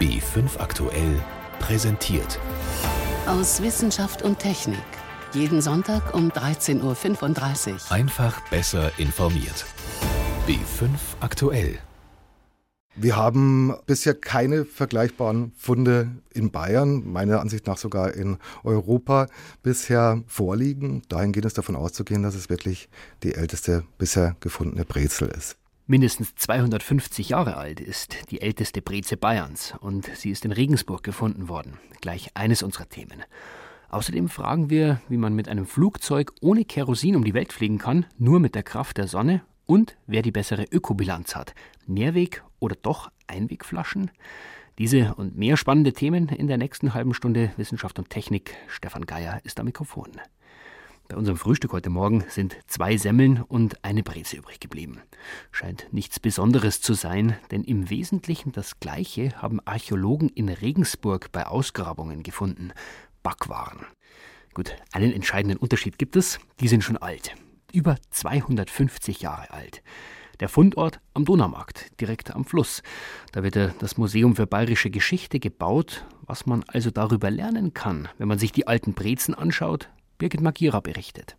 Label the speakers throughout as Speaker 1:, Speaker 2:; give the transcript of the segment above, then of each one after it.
Speaker 1: B5 aktuell präsentiert.
Speaker 2: Aus Wissenschaft und Technik. Jeden Sonntag um 13.35 Uhr.
Speaker 1: Einfach besser informiert. B5 aktuell.
Speaker 3: Wir haben bisher keine vergleichbaren Funde in Bayern, meiner Ansicht nach sogar in Europa, bisher vorliegen. Dahin geht es davon auszugehen, dass es wirklich die älteste bisher gefundene Brezel ist.
Speaker 4: Mindestens 250 Jahre alt ist die älteste Breze Bayerns und sie ist in Regensburg gefunden worden. Gleich eines unserer Themen. Außerdem fragen wir, wie man mit einem Flugzeug ohne Kerosin um die Welt fliegen kann, nur mit der Kraft der Sonne und wer die bessere Ökobilanz hat. Mehrweg oder doch Einwegflaschen? Diese und mehr spannende Themen in der nächsten halben Stunde Wissenschaft und Technik. Stefan Geier ist am Mikrofon. Bei unserem Frühstück heute Morgen sind zwei Semmeln und eine Breze übrig geblieben. Scheint nichts Besonderes zu sein, denn im Wesentlichen das Gleiche haben Archäologen in Regensburg bei Ausgrabungen gefunden. Backwaren. Gut, einen entscheidenden Unterschied gibt es, die sind schon alt über 250 Jahre alt. Der Fundort am Donaumarkt, direkt am Fluss. Da wird das Museum für bayerische Geschichte gebaut. Was man also darüber lernen kann, wenn man sich die alten Brezen anschaut, Birgit Magira berichtet.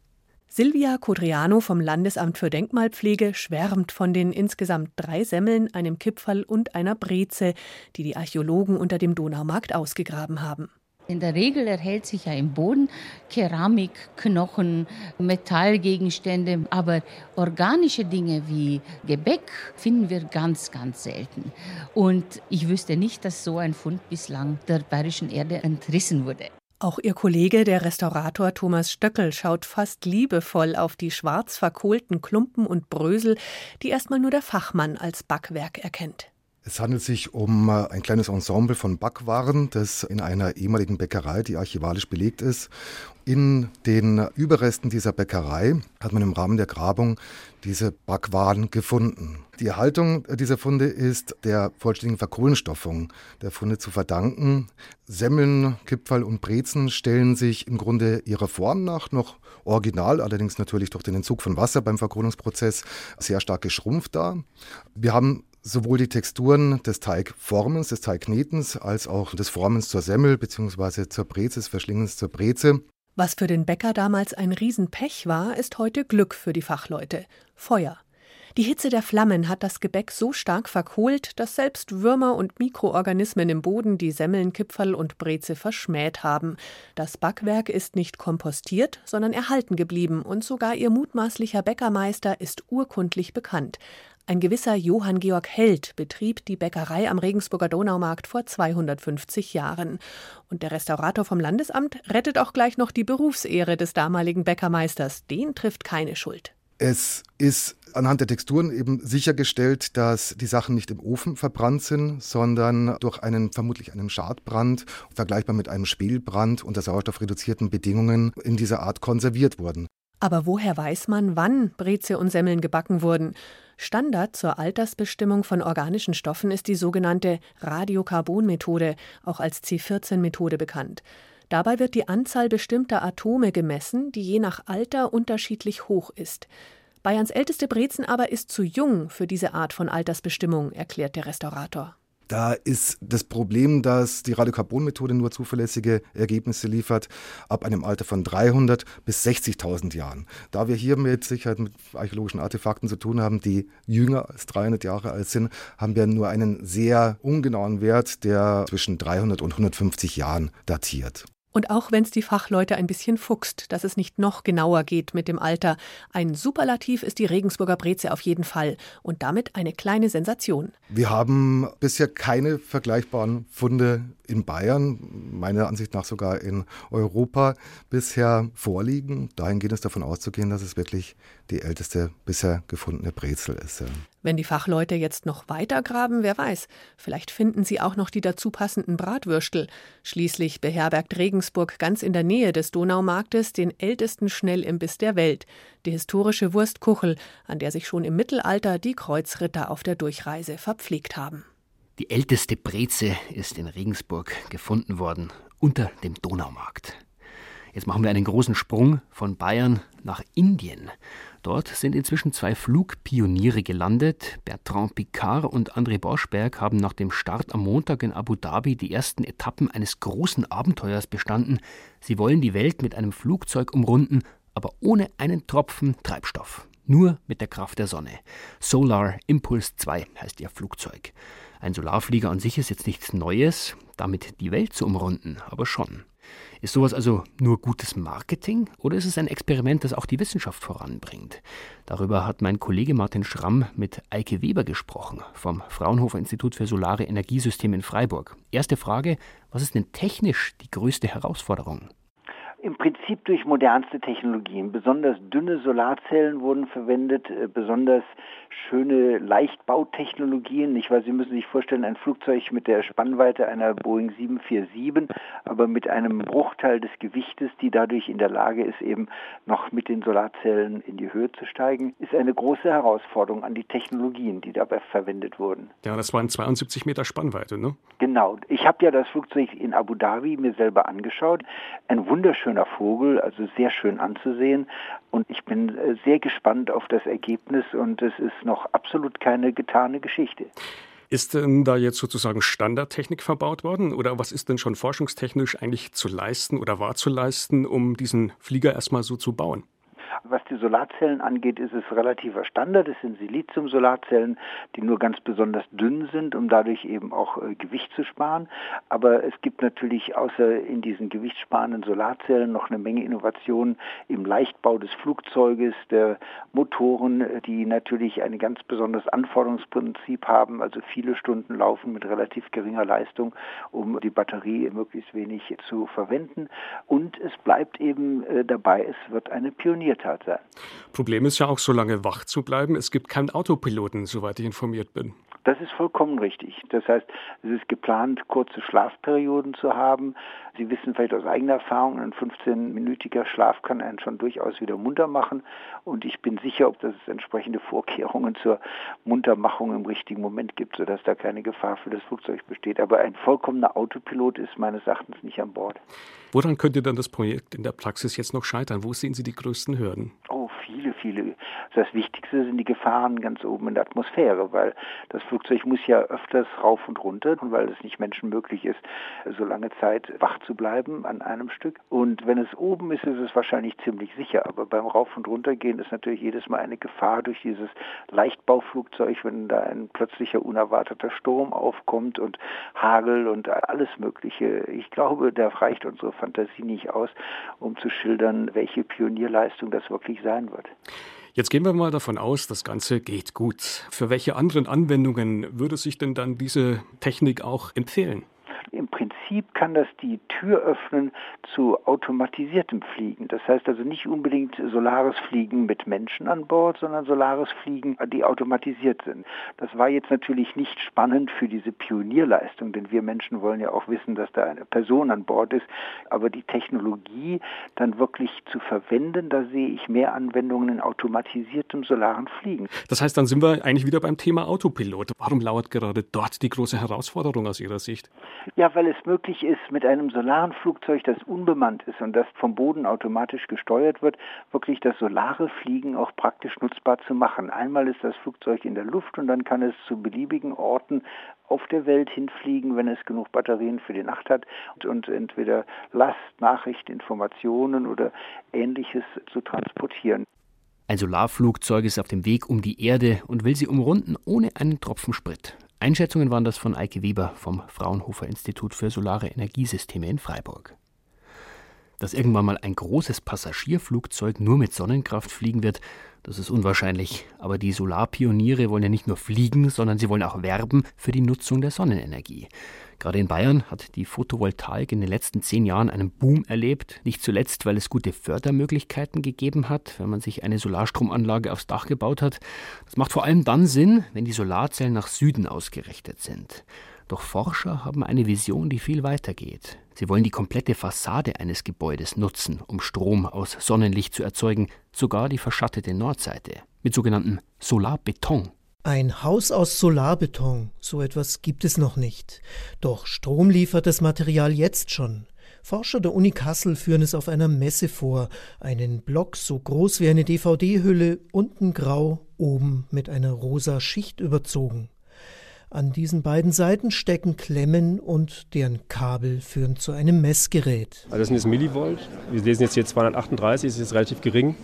Speaker 5: Silvia Codriano vom Landesamt für Denkmalpflege schwärmt von den insgesamt drei Semmeln, einem Kipferl und einer Breze, die die Archäologen unter dem Donaumarkt ausgegraben haben.
Speaker 6: In der Regel erhält sich ja im Boden Keramik, Knochen, Metallgegenstände, aber organische Dinge wie Gebäck finden wir ganz, ganz selten. Und ich wüsste nicht, dass so ein Fund bislang der bayerischen Erde entrissen wurde.
Speaker 5: Auch ihr Kollege, der Restaurator Thomas Stöckel, schaut fast liebevoll auf die schwarz verkohlten Klumpen und Brösel, die erstmal nur der Fachmann als Backwerk erkennt.
Speaker 3: Es handelt sich um äh, ein kleines Ensemble von Backwaren, das in einer ehemaligen Bäckerei, die archivalisch belegt ist. In den Überresten dieser Bäckerei hat man im Rahmen der Grabung diese Backwaren gefunden. Die Erhaltung dieser Funde ist der vollständigen Verkohlenstoffung der Funde zu verdanken. Semmeln, Kipferl und Brezen stellen sich im Grunde ihrer Form nach noch original, allerdings natürlich durch den Entzug von Wasser beim Verkohlungsprozess sehr stark geschrumpft dar. Wir haben sowohl die Texturen des Teigformens, des Teignetens, als auch des Formens zur Semmel bzw. zur Breze, des Verschlingens zur Breze.
Speaker 5: Was für den Bäcker damals ein Riesenpech war, ist heute Glück für die Fachleute. Feuer. Die Hitze der Flammen hat das Gebäck so stark verkohlt, dass selbst Würmer und Mikroorganismen im Boden die Semmeln, Kipferl und Breze verschmäht haben. Das Backwerk ist nicht kompostiert, sondern erhalten geblieben und sogar ihr mutmaßlicher Bäckermeister ist urkundlich bekannt. Ein gewisser Johann Georg Held betrieb die Bäckerei am Regensburger Donaumarkt vor 250 Jahren. Und der Restaurator vom Landesamt rettet auch gleich noch die Berufsehre des damaligen Bäckermeisters. Den trifft keine Schuld.
Speaker 3: Es ist anhand der Texturen eben sichergestellt, dass die Sachen nicht im Ofen verbrannt sind, sondern durch einen vermutlich einen Schadbrand, vergleichbar mit einem Spielbrand unter sauerstoffreduzierten Bedingungen in dieser Art konserviert wurden.
Speaker 5: Aber woher weiß man, wann Breze und Semmeln gebacken wurden? Standard zur Altersbestimmung von organischen Stoffen ist die sogenannte Radiokarbonmethode, auch als C14-Methode bekannt. Dabei wird die Anzahl bestimmter Atome gemessen, die je nach Alter unterschiedlich hoch ist. Bayerns älteste Brezen aber ist zu jung für diese Art von Altersbestimmung, erklärt der Restaurator.
Speaker 3: Da ist das Problem, dass die Radiokarbonmethode nur zuverlässige Ergebnisse liefert ab einem Alter von 300 bis 60.000 Jahren. Da wir hier mit Sicherheit mit archäologischen Artefakten zu tun haben, die jünger als 300 Jahre alt sind, haben wir nur einen sehr ungenauen Wert, der zwischen 300 und 150 Jahren datiert.
Speaker 5: Und auch wenn es die Fachleute ein bisschen fuchst, dass es nicht noch genauer geht mit dem Alter, ein Superlativ ist die Regensburger Breze auf jeden Fall und damit eine kleine Sensation.
Speaker 3: Wir haben bisher keine vergleichbaren Funde in Bayern, meiner Ansicht nach sogar in Europa, bisher vorliegen. Dahin geht es davon auszugehen, dass es wirklich die älteste bisher gefundene Brezel ist.
Speaker 5: Wenn die Fachleute jetzt noch weiter graben, wer weiß, vielleicht finden sie auch noch die dazu passenden Bratwürstel. Schließlich beherbergt Regensburg ganz in der Nähe des Donaumarktes den ältesten Schnellimbiss der Welt, die historische Wurstkuchel, an der sich schon im Mittelalter die Kreuzritter auf der Durchreise verpflegt haben.
Speaker 4: Die älteste Breze ist in Regensburg gefunden worden, unter dem Donaumarkt. Jetzt machen wir einen großen Sprung von Bayern nach Indien. Dort sind inzwischen zwei Flugpioniere gelandet. Bertrand Picard und André Boschberg haben nach dem Start am Montag in Abu Dhabi die ersten Etappen eines großen Abenteuers bestanden. Sie wollen die Welt mit einem Flugzeug umrunden, aber ohne einen Tropfen Treibstoff. Nur mit der Kraft der Sonne. Solar Impulse 2 heißt ihr Flugzeug. Ein Solarflieger an sich ist jetzt nichts Neues, damit die Welt zu umrunden, aber schon. Ist sowas also nur gutes Marketing oder ist es ein Experiment, das auch die Wissenschaft voranbringt? Darüber hat mein Kollege Martin Schramm mit Eike Weber gesprochen vom Fraunhofer Institut für Solare Energiesysteme in Freiburg. Erste Frage, was ist denn technisch die größte Herausforderung?
Speaker 7: Im Prinzip durch modernste Technologien. Besonders dünne Solarzellen wurden verwendet, äh, besonders schöne Leichtbautechnologien. Nicht, weil Sie müssen sich vorstellen, ein Flugzeug mit der Spannweite einer Boeing 747, aber mit einem Bruchteil des Gewichtes, die dadurch in der Lage ist, eben noch mit den Solarzellen in die Höhe zu steigen, ist eine große Herausforderung an die Technologien, die dabei verwendet wurden.
Speaker 8: Ja, das waren 72 Meter Spannweite, ne?
Speaker 7: Genau. Ich habe ja das Flugzeug in Abu Dhabi mir selber angeschaut. Ein wunderschöner Vogel, also sehr schön anzusehen. Und ich bin äh, sehr gespannt auf das Ergebnis und es ist noch absolut keine getane Geschichte.
Speaker 8: Ist denn da jetzt sozusagen Standardtechnik verbaut worden oder was ist denn schon forschungstechnisch eigentlich zu leisten oder war zu leisten, um diesen Flieger erstmal so zu bauen?
Speaker 7: Was die Solarzellen angeht, ist es relativer Standard. Es sind Silizium-Solarzellen, die nur ganz besonders dünn sind, um dadurch eben auch äh, Gewicht zu sparen. Aber es gibt natürlich außer in diesen gewichtssparenden Solarzellen noch eine Menge Innovationen im Leichtbau des Flugzeuges, der Motoren, die natürlich ein ganz besonderes Anforderungsprinzip haben, also viele Stunden laufen mit relativ geringer Leistung, um die Batterie möglichst wenig zu verwenden. Und es bleibt eben äh, dabei, es wird eine Pioniertat Tat sein.
Speaker 8: Problem ist ja auch, so lange wach zu bleiben. Es gibt keinen Autopiloten, soweit ich informiert bin.
Speaker 7: Das ist vollkommen richtig. Das heißt, es ist geplant, kurze Schlafperioden zu haben. Sie wissen vielleicht aus eigener Erfahrung, ein 15-minütiger Schlaf kann einen schon durchaus wieder munter machen. Und ich bin sicher, ob das entsprechende Vorkehrungen zur Muntermachung im richtigen Moment gibt, sodass da keine Gefahr für das Flugzeug besteht. Aber ein vollkommener Autopilot ist meines Erachtens nicht an Bord.
Speaker 8: Woran könnte dann das Projekt in der Praxis jetzt noch scheitern? Wo sehen Sie die größten Hürden?
Speaker 7: Oh, viele, viele. Das Wichtigste sind die Gefahren ganz oben in der Atmosphäre, weil das Flugzeug muss ja öfters rauf und runter weil es nicht menschenmöglich ist, so lange Zeit wach zu bleiben an einem Stück. Und wenn es oben ist, ist es wahrscheinlich ziemlich sicher. Aber beim Rauf- und Runtergehen ist natürlich jedes Mal eine Gefahr durch dieses Leichtbauflugzeug, wenn da ein plötzlicher unerwarteter Sturm aufkommt und Hagel und alles Mögliche. Ich glaube, da reicht unsere Fantasie nicht aus, um zu schildern, welche Pionierleistung das wirklich sein wird.
Speaker 8: Jetzt gehen wir mal davon aus, das Ganze geht gut. Für welche anderen Anwendungen würde sich denn dann diese Technik auch empfehlen?
Speaker 7: Prinzip kann das die Tür öffnen zu automatisiertem Fliegen. Das heißt also nicht unbedingt solares Fliegen mit Menschen an Bord, sondern solares Fliegen, die automatisiert sind. Das war jetzt natürlich nicht spannend für diese Pionierleistung, denn wir Menschen wollen ja auch wissen, dass da eine Person an Bord ist. Aber die Technologie dann wirklich zu verwenden, da sehe ich mehr Anwendungen in automatisiertem solaren Fliegen.
Speaker 8: Das heißt, dann sind wir eigentlich wieder beim Thema Autopilot. Warum lauert gerade dort die große Herausforderung aus Ihrer Sicht?
Speaker 7: Ja, weil es möglich ist, mit einem solaren Flugzeug, das unbemannt ist und das vom Boden automatisch gesteuert wird, wirklich das solare Fliegen auch praktisch nutzbar zu machen. Einmal ist das Flugzeug in der Luft und dann kann es zu beliebigen Orten auf der Welt hinfliegen, wenn es genug Batterien für die Nacht hat und entweder Last, Nachricht, Informationen oder ähnliches zu transportieren.
Speaker 4: Ein Solarflugzeug ist auf dem Weg um die Erde und will sie umrunden ohne einen Tropfen Sprit. Einschätzungen waren das von Eike Weber vom Fraunhofer Institut für Solare Energiesysteme in Freiburg. Dass irgendwann mal ein großes Passagierflugzeug nur mit Sonnenkraft fliegen wird, das ist unwahrscheinlich. Aber die Solarpioniere wollen ja nicht nur fliegen, sondern sie wollen auch werben für die Nutzung der Sonnenenergie. Gerade in Bayern hat die Photovoltaik in den letzten zehn Jahren einen Boom erlebt. Nicht zuletzt, weil es gute Fördermöglichkeiten gegeben hat, wenn man sich eine Solarstromanlage aufs Dach gebaut hat. Das macht vor allem dann Sinn, wenn die Solarzellen nach Süden ausgerichtet sind. Doch Forscher haben eine Vision, die viel weiter geht. Sie wollen die komplette Fassade eines Gebäudes nutzen, um Strom aus Sonnenlicht zu erzeugen, sogar die verschattete Nordseite, mit sogenanntem Solarbeton.
Speaker 9: Ein Haus aus Solarbeton, so etwas gibt es noch nicht. Doch Strom liefert das Material jetzt schon. Forscher der Uni Kassel führen es auf einer Messe vor. Einen Block so groß wie eine DVD-Hülle, unten grau, oben mit einer rosa Schicht überzogen. An diesen beiden Seiten stecken Klemmen und deren Kabel führen zu einem Messgerät.
Speaker 10: Also das sind jetzt Millivolt. Wir lesen jetzt hier 238, das ist jetzt relativ gering.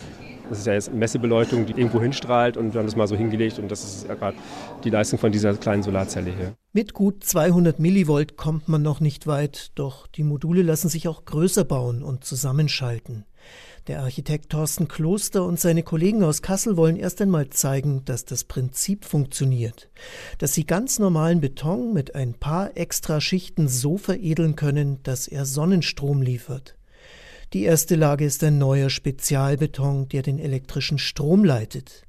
Speaker 10: Das ist ja jetzt Messebeleuchtung, die irgendwo hinstrahlt und wir haben das mal so hingelegt und das ist ja gerade die Leistung von dieser kleinen Solarzelle hier.
Speaker 9: Mit gut 200 Millivolt kommt man noch nicht weit, doch die Module lassen sich auch größer bauen und zusammenschalten. Der Architekt Thorsten Kloster und seine Kollegen aus Kassel wollen erst einmal zeigen, dass das Prinzip funktioniert, dass sie ganz normalen Beton mit ein paar extra Schichten so veredeln können, dass er Sonnenstrom liefert. Die erste Lage ist ein neuer Spezialbeton, der den elektrischen Strom leitet.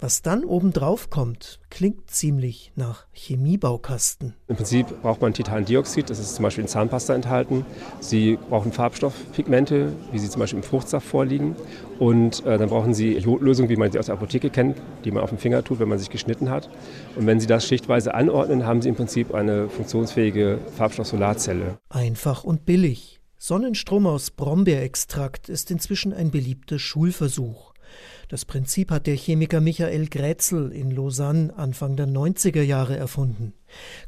Speaker 9: Was dann obendrauf kommt, klingt ziemlich nach Chemiebaukasten.
Speaker 10: Im Prinzip braucht man Titandioxid, das ist zum Beispiel in Zahnpasta enthalten. Sie brauchen Farbstoffpigmente, wie sie zum Beispiel im Fruchtsaft vorliegen. Und äh, dann brauchen Sie Jodlösung, wie man sie aus der Apotheke kennt, die man auf dem Finger tut, wenn man sich geschnitten hat. Und wenn Sie das schichtweise anordnen, haben Sie im Prinzip eine funktionsfähige Farbstoff-Solarzelle.
Speaker 9: Einfach und billig. Sonnenstrom aus Brombeerextrakt ist inzwischen ein beliebter Schulversuch. Das Prinzip hat der Chemiker Michael Grätzel in Lausanne Anfang der 90er Jahre erfunden.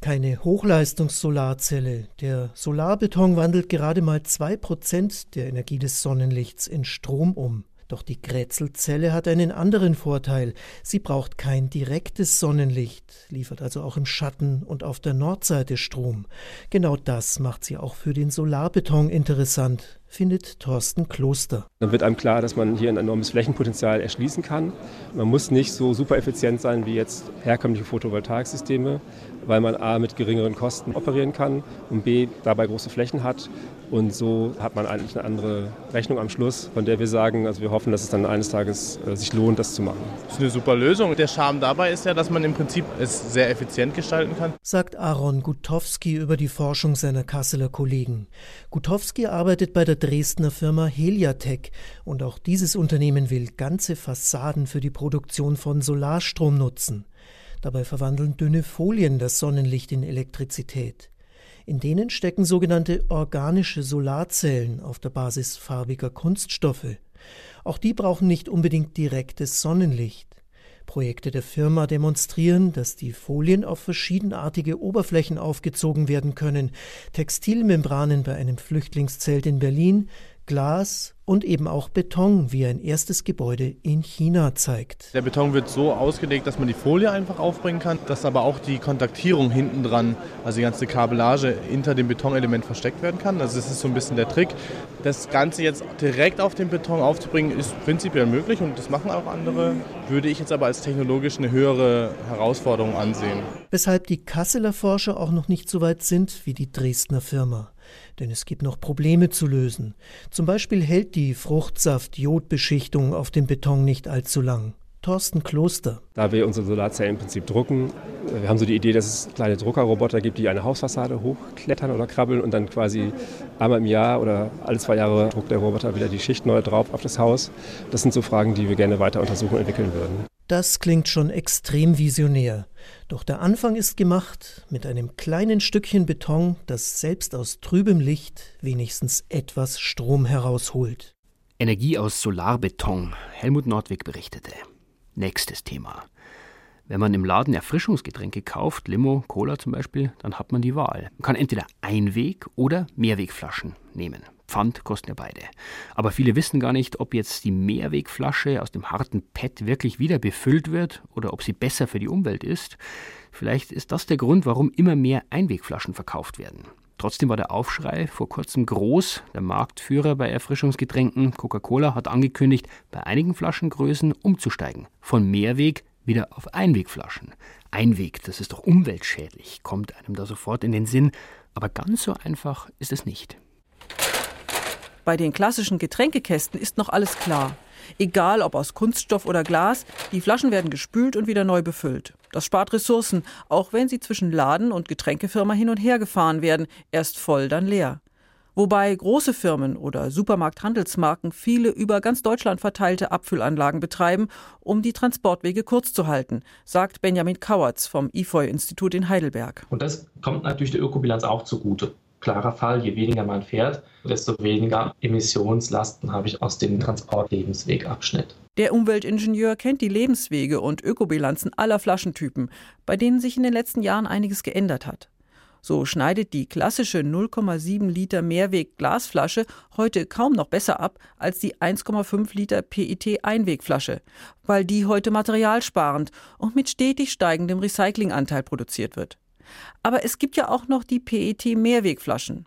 Speaker 9: Keine Hochleistungssolarzelle. Der Solarbeton wandelt gerade mal zwei Prozent der Energie des Sonnenlichts in Strom um. Doch die Grätzelzelle hat einen anderen Vorteil. Sie braucht kein direktes Sonnenlicht, liefert also auch im Schatten und auf der Nordseite Strom. Genau das macht sie auch für den Solarbeton interessant, findet Thorsten Kloster.
Speaker 10: Dann wird einem klar, dass man hier ein enormes Flächenpotenzial erschließen kann. Man muss nicht so super effizient sein wie jetzt herkömmliche Photovoltaiksysteme, weil man A mit geringeren Kosten operieren kann und B dabei große Flächen hat. Und so hat man eigentlich eine andere Rechnung am Schluss, von der wir sagen, also wir hoffen, dass es dann eines Tages äh, sich lohnt, das zu machen.
Speaker 11: Das ist eine super Lösung. Der Charme dabei ist ja, dass man im Prinzip es sehr effizient gestalten kann.
Speaker 9: Sagt Aaron Gutowski über die Forschung seiner Kasseler Kollegen. Gutowski arbeitet bei der Dresdner Firma Heliatech und auch dieses Unternehmen will ganze Fassaden für die Produktion von Solarstrom nutzen. Dabei verwandeln dünne Folien das Sonnenlicht in Elektrizität. In denen stecken sogenannte organische Solarzellen auf der Basis farbiger Kunststoffe. Auch die brauchen nicht unbedingt direktes Sonnenlicht. Projekte der Firma demonstrieren, dass die Folien auf verschiedenartige Oberflächen aufgezogen werden können. Textilmembranen bei einem Flüchtlingszelt in Berlin, Glas und eben auch Beton, wie ein erstes Gebäude in China zeigt.
Speaker 11: Der Beton wird so ausgelegt, dass man die Folie einfach aufbringen kann, dass aber auch die Kontaktierung hinten dran, also die ganze Kabellage hinter dem Betonelement versteckt werden kann. Also das ist so ein bisschen der Trick. Das Ganze jetzt direkt auf den Beton aufzubringen, ist prinzipiell möglich und das machen auch andere. Würde ich jetzt aber als technologisch eine höhere Herausforderung ansehen.
Speaker 9: Weshalb die Kasseler Forscher auch noch nicht so weit sind wie die Dresdner Firma. Denn es gibt noch Probleme zu lösen. Zum Beispiel hält die Fruchtsaft-Jodbeschichtung auf dem Beton nicht allzu lang. Thorsten Kloster.
Speaker 10: Da wir unsere Solarzellen im Prinzip drucken, äh, wir haben so die Idee, dass es kleine Druckerroboter gibt, die eine Hausfassade hochklettern oder krabbeln und dann quasi einmal im Jahr oder alle zwei Jahre druckt der Roboter wieder die Schicht neu drauf auf das Haus. Das sind so Fragen, die wir gerne weiter untersuchen und entwickeln würden.
Speaker 9: Das klingt schon extrem visionär. Doch der Anfang ist gemacht mit einem kleinen Stückchen Beton, das selbst aus trübem Licht wenigstens etwas Strom herausholt.
Speaker 4: Energie aus Solarbeton. Helmut Nordwig berichtete. Nächstes Thema. Wenn man im Laden Erfrischungsgetränke kauft, Limo, Cola zum Beispiel, dann hat man die Wahl. Man kann entweder Einweg- oder Mehrwegflaschen nehmen. Pfand kosten ja beide. Aber viele wissen gar nicht, ob jetzt die Mehrwegflasche aus dem harten PET wirklich wieder befüllt wird oder ob sie besser für die Umwelt ist. Vielleicht ist das der Grund, warum immer mehr Einwegflaschen verkauft werden. Trotzdem war der Aufschrei vor kurzem groß. Der Marktführer bei Erfrischungsgetränken, Coca-Cola, hat angekündigt, bei einigen Flaschengrößen umzusteigen. Von Mehrweg wieder auf Einwegflaschen. Einweg, das ist doch umweltschädlich, kommt einem da sofort in den Sinn. Aber ganz so einfach ist es nicht.
Speaker 12: Bei den klassischen Getränkekästen ist noch alles klar. Egal ob aus Kunststoff oder Glas, die Flaschen werden gespült und wieder neu befüllt. Das spart Ressourcen, auch wenn sie zwischen Laden und Getränkefirma hin und her gefahren werden, erst voll, dann leer. Wobei große Firmen oder Supermarkthandelsmarken viele über ganz Deutschland verteilte Abfüllanlagen betreiben, um die Transportwege kurz zu halten, sagt Benjamin Kauertz vom IFOI-Institut in Heidelberg.
Speaker 13: Und das kommt natürlich der Ökobilanz auch zugute. Klarer Fall, je weniger man fährt, desto weniger Emissionslasten habe ich aus dem Transportlebenswegabschnitt.
Speaker 12: Der Umweltingenieur kennt die Lebenswege und Ökobilanzen aller Flaschentypen, bei denen sich in den letzten Jahren einiges geändert hat. So schneidet die klassische 0,7 Liter Mehrweg-Glasflasche heute kaum noch besser ab als die 1,5 Liter PET-Einwegflasche, weil die heute materialsparend und mit stetig steigendem Recyclinganteil produziert wird. Aber es gibt ja auch noch die PET-Mehrwegflaschen.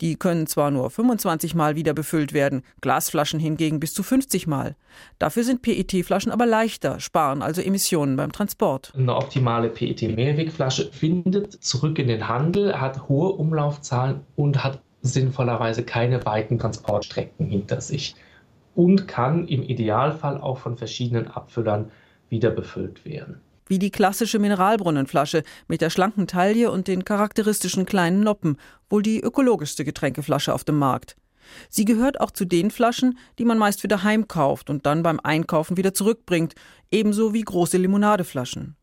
Speaker 12: Die können zwar nur 25 Mal wieder befüllt werden, Glasflaschen hingegen bis zu 50 Mal. Dafür sind PET-Flaschen aber leichter, sparen also Emissionen beim Transport.
Speaker 13: Eine optimale PET-Mehrwegflasche findet zurück in den Handel, hat hohe Umlaufzahlen und hat sinnvollerweise keine weiten Transportstrecken hinter sich und kann im Idealfall auch von verschiedenen Abfüllern wieder befüllt werden
Speaker 12: wie die klassische Mineralbrunnenflasche mit der schlanken Taille und den charakteristischen kleinen Noppen, wohl die ökologischste Getränkeflasche auf dem Markt. Sie gehört auch zu den Flaschen, die man meist für daheim kauft und dann beim Einkaufen wieder zurückbringt, ebenso wie große Limonadeflaschen.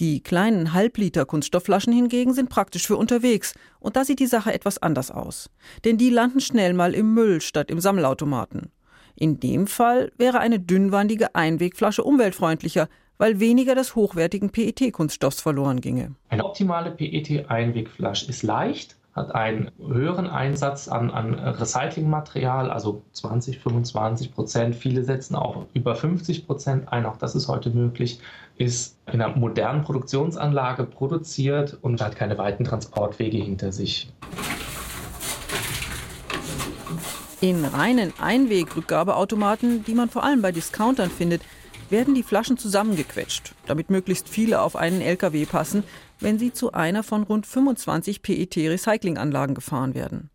Speaker 12: Die kleinen Halbliter Kunststoffflaschen hingegen sind praktisch für unterwegs, und da sieht die Sache etwas anders aus. Denn die landen schnell mal im Müll statt im Sammelautomaten. In dem Fall wäre eine dünnwandige Einwegflasche umweltfreundlicher, weil weniger des hochwertigen PET-Kunststoffs verloren ginge.
Speaker 13: Eine optimale PET-Einwegflasche ist leicht, hat einen höheren Einsatz an, an Recyclingmaterial, also 20, 25 Prozent. Viele setzen auch über 50 Prozent ein, auch das ist heute möglich, ist in einer modernen Produktionsanlage produziert und hat keine weiten Transportwege hinter sich.
Speaker 12: In reinen Einwegrückgabeautomaten, die man vor allem bei Discountern findet, werden die Flaschen zusammengequetscht, damit möglichst viele auf einen LKW passen, wenn sie zu einer von rund 25 PET-Recyclinganlagen gefahren werden.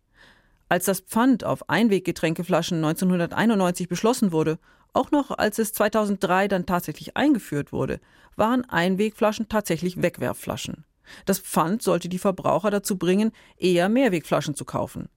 Speaker 12: Als das Pfand auf Einweggetränkeflaschen 1991 beschlossen wurde, auch noch als es 2003 dann tatsächlich eingeführt wurde, waren Einwegflaschen tatsächlich Wegwerfflaschen. Das Pfand sollte die Verbraucher dazu bringen, eher Mehrwegflaschen zu kaufen.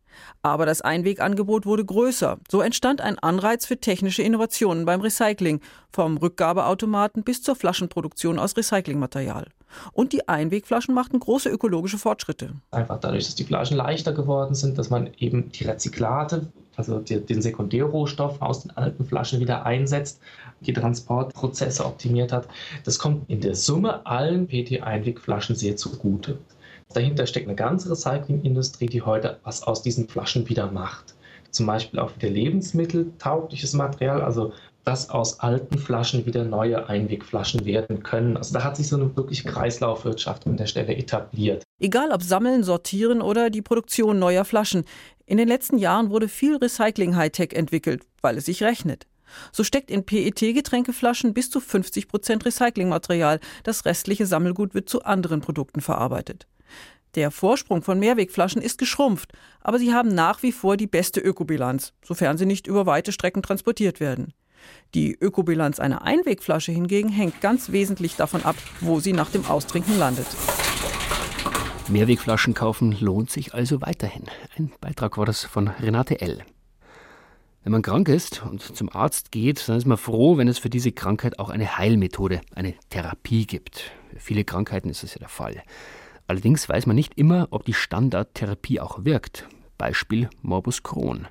Speaker 12: Aber das Einwegangebot wurde größer. So entstand ein Anreiz für technische Innovationen beim Recycling, vom Rückgabeautomaten bis zur Flaschenproduktion aus Recyclingmaterial. Und die Einwegflaschen machten große ökologische Fortschritte.
Speaker 13: Einfach dadurch, dass die Flaschen leichter geworden sind, dass man eben die Rezyklate, also den Sekundärrohstoff aus den alten Flaschen wieder einsetzt, die Transportprozesse optimiert hat. Das kommt in der Summe allen PT-Einwegflaschen sehr zugute. Dahinter steckt eine ganze Recyclingindustrie, die heute was aus diesen Flaschen wieder macht. Zum Beispiel auch wieder lebensmitteltaugliches Material, also dass aus alten Flaschen wieder neue Einwegflaschen werden können. Also da hat sich so eine wirkliche Kreislaufwirtschaft an der Stelle etabliert.
Speaker 12: Egal ob Sammeln, Sortieren oder die Produktion neuer Flaschen. In den letzten Jahren wurde viel Recycling-Hightech entwickelt, weil es sich rechnet. So steckt in PET-Getränkeflaschen bis zu 50 Prozent Recyclingmaterial. Das restliche Sammelgut wird zu anderen Produkten verarbeitet. Der Vorsprung von Mehrwegflaschen ist geschrumpft, aber sie haben nach wie vor die beste Ökobilanz, sofern sie nicht über weite Strecken transportiert werden. Die Ökobilanz einer Einwegflasche hingegen hängt ganz wesentlich davon ab, wo sie nach dem Austrinken landet.
Speaker 4: Mehrwegflaschen kaufen lohnt sich also weiterhin. Ein Beitrag war das von Renate L. Wenn man krank ist und zum Arzt geht, dann ist man froh, wenn es für diese Krankheit auch eine Heilmethode, eine Therapie gibt. Für viele Krankheiten ist das ja der Fall. Allerdings weiß man nicht immer, ob die Standardtherapie auch wirkt. Beispiel Morbus Crohn.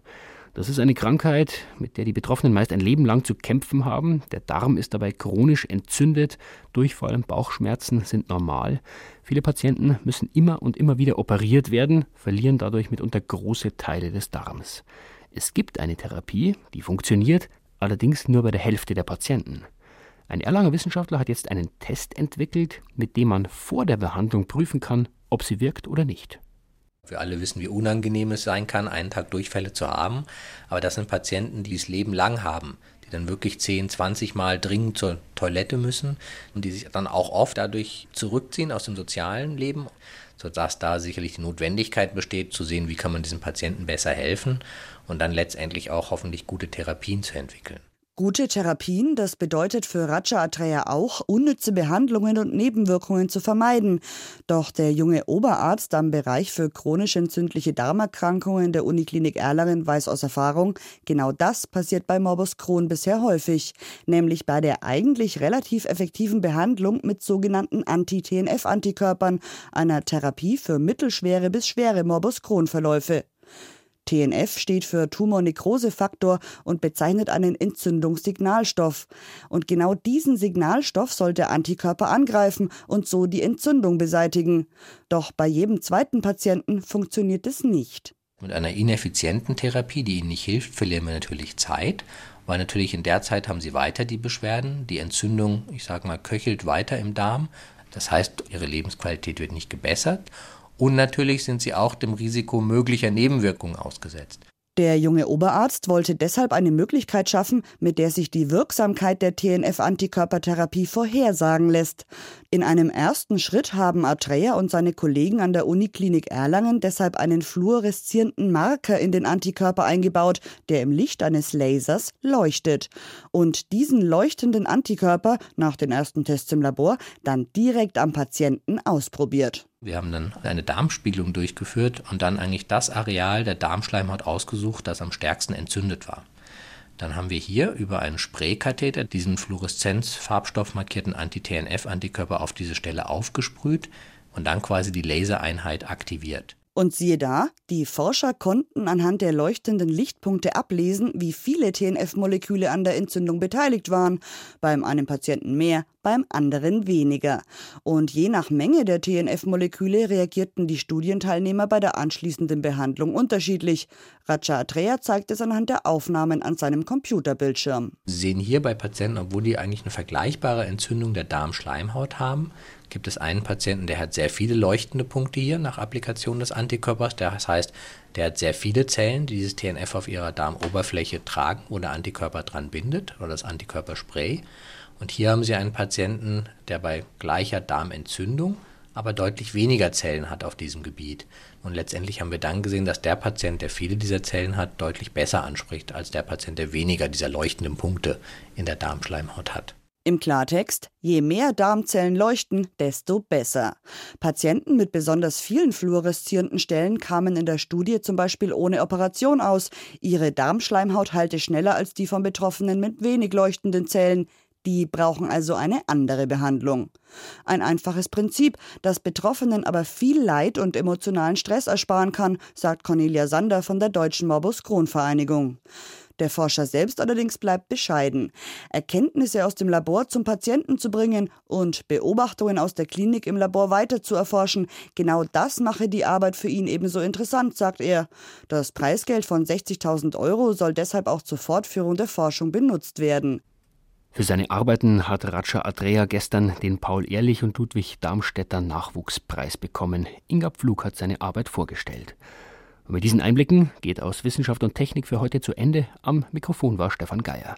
Speaker 4: Das ist eine Krankheit, mit der die Betroffenen meist ein Leben lang zu kämpfen haben. Der Darm ist dabei chronisch entzündet, Durchfall und Bauchschmerzen sind normal. Viele Patienten müssen immer und immer wieder operiert werden, verlieren dadurch mitunter große Teile des Darms. Es gibt eine Therapie, die funktioniert, allerdings nur bei der Hälfte der Patienten. Ein Erlanger Wissenschaftler hat jetzt einen Test entwickelt, mit dem man vor der Behandlung prüfen kann, ob sie wirkt oder nicht.
Speaker 14: Wir alle wissen, wie unangenehm es sein kann, einen Tag Durchfälle zu haben. Aber das sind Patienten, die es Leben lang haben, die dann wirklich 10, 20 Mal dringend zur Toilette müssen und die sich dann auch oft dadurch zurückziehen aus dem sozialen Leben, sodass da sicherlich die Notwendigkeit besteht, zu sehen, wie kann man diesen Patienten besser helfen und dann letztendlich auch hoffentlich gute Therapien zu entwickeln.
Speaker 15: Gute Therapien, das bedeutet für Raja Atreya auch, unnütze Behandlungen und Nebenwirkungen zu vermeiden. Doch der junge Oberarzt am Bereich für chronisch entzündliche Darmerkrankungen der Uniklinik Erlangen weiß aus Erfahrung, genau das passiert bei Morbus Crohn bisher häufig, nämlich bei der eigentlich relativ effektiven Behandlung mit sogenannten Anti-TNF-Antikörpern, einer Therapie für mittelschwere bis schwere Morbus Crohn-Verläufe. TNF steht für Tumornekrosefaktor und bezeichnet einen Entzündungssignalstoff. Und genau diesen Signalstoff soll der Antikörper angreifen und so die Entzündung beseitigen. Doch bei jedem zweiten Patienten funktioniert es nicht.
Speaker 14: Mit einer ineffizienten Therapie, die Ihnen nicht hilft, verlieren wir natürlich Zeit, weil natürlich in der Zeit haben Sie weiter die Beschwerden. Die Entzündung, ich sage mal, köchelt weiter im Darm. Das heißt, Ihre Lebensqualität wird nicht gebessert. Und natürlich sind sie auch dem Risiko möglicher Nebenwirkungen ausgesetzt.
Speaker 15: Der junge Oberarzt wollte deshalb eine Möglichkeit schaffen, mit der sich die Wirksamkeit der TNF-Antikörpertherapie vorhersagen lässt. In einem ersten Schritt haben Atreya und seine Kollegen an der Uniklinik Erlangen deshalb einen fluoreszierenden Marker in den Antikörper eingebaut, der im Licht eines Lasers leuchtet. Und diesen leuchtenden Antikörper nach den ersten Tests im Labor dann direkt am Patienten ausprobiert.
Speaker 14: Wir haben dann eine Darmspiegelung durchgeführt und dann eigentlich das Areal der Darmschleimhaut ausgesucht, das am stärksten entzündet war. Dann haben wir hier über einen Spraykatheter diesen Fluoreszenzfarbstoff markierten Anti-TNF-Antikörper auf diese Stelle aufgesprüht und dann quasi die Lasereinheit aktiviert.
Speaker 15: Und siehe da, die Forscher konnten anhand der leuchtenden Lichtpunkte ablesen, wie viele TNF-Moleküle an der Entzündung beteiligt waren. Beim einen Patienten mehr, beim anderen weniger. Und je nach Menge der TNF-Moleküle reagierten die Studienteilnehmer bei der anschließenden Behandlung unterschiedlich. Raja Atreya zeigt es anhand der Aufnahmen an seinem Computerbildschirm.
Speaker 14: Sie sehen hier bei Patienten, obwohl die eigentlich eine vergleichbare Entzündung der Darmschleimhaut haben, gibt es einen Patienten, der hat sehr viele leuchtende Punkte hier nach Applikation des Antikörpers. Das heißt, der hat sehr viele Zellen, die dieses TNF auf ihrer Darmoberfläche tragen, wo der Antikörper dran bindet oder das Antikörperspray. Und hier haben Sie einen Patienten, der bei gleicher Darmentzündung aber deutlich weniger Zellen hat auf diesem Gebiet. Und letztendlich haben wir dann gesehen, dass der Patient, der viele dieser Zellen hat, deutlich besser anspricht als der Patient, der weniger dieser leuchtenden Punkte in der Darmschleimhaut hat.
Speaker 15: Im Klartext, je mehr Darmzellen leuchten, desto besser. Patienten mit besonders vielen fluoreszierenden Stellen kamen in der Studie zum Beispiel ohne Operation aus. Ihre Darmschleimhaut heilte schneller als die von Betroffenen mit wenig leuchtenden Zellen. Die brauchen also eine andere Behandlung. Ein einfaches Prinzip, das Betroffenen aber viel Leid und emotionalen Stress ersparen kann, sagt Cornelia Sander von der Deutschen Morbus Crohn Vereinigung. Der Forscher selbst allerdings bleibt bescheiden. Erkenntnisse aus dem Labor zum Patienten zu bringen und Beobachtungen aus der Klinik im Labor weiter zu erforschen, genau das mache die Arbeit für ihn ebenso interessant, sagt er. Das Preisgeld von 60.000 Euro soll deshalb auch zur Fortführung der Forschung benutzt werden.
Speaker 4: Für seine Arbeiten hat Raja Adrea gestern den Paul-Ehrlich und Ludwig Darmstädter Nachwuchspreis bekommen. Inga Pflug hat seine Arbeit vorgestellt. Und mit diesen Einblicken geht aus Wissenschaft und Technik für heute zu Ende. Am Mikrofon war Stefan Geier.